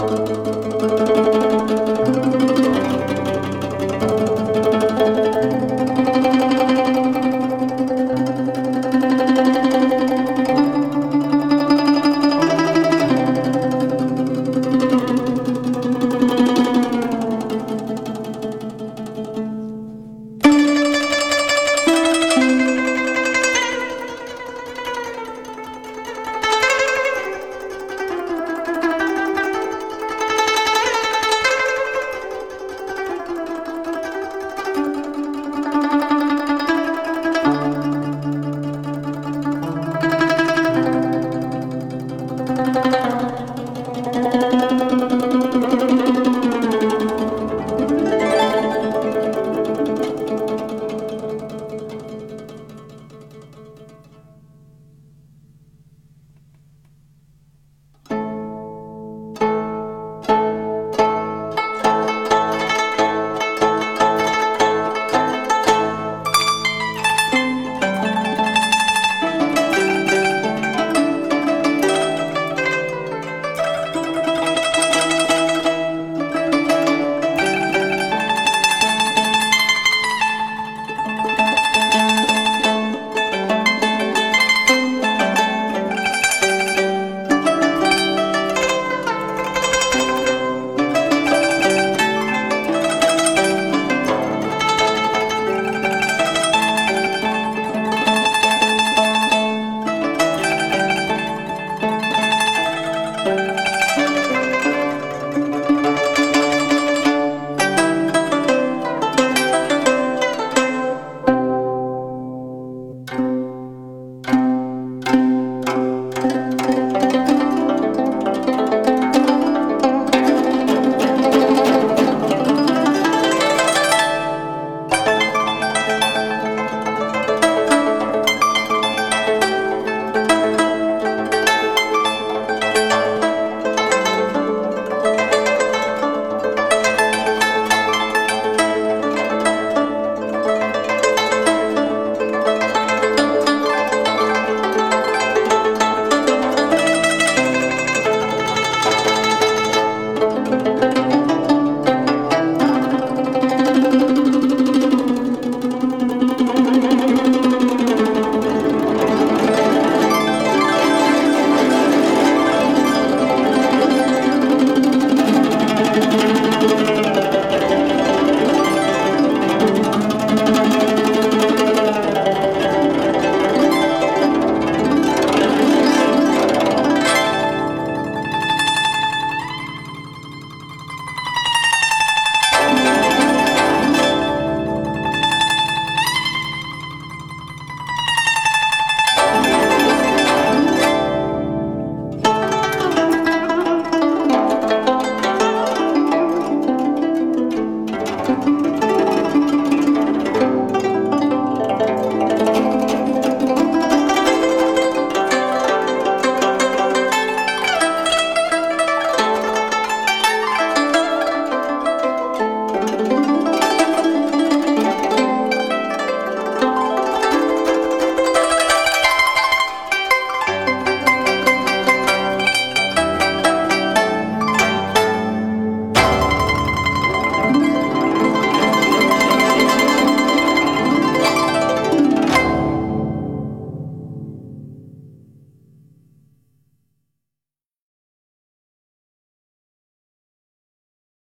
Música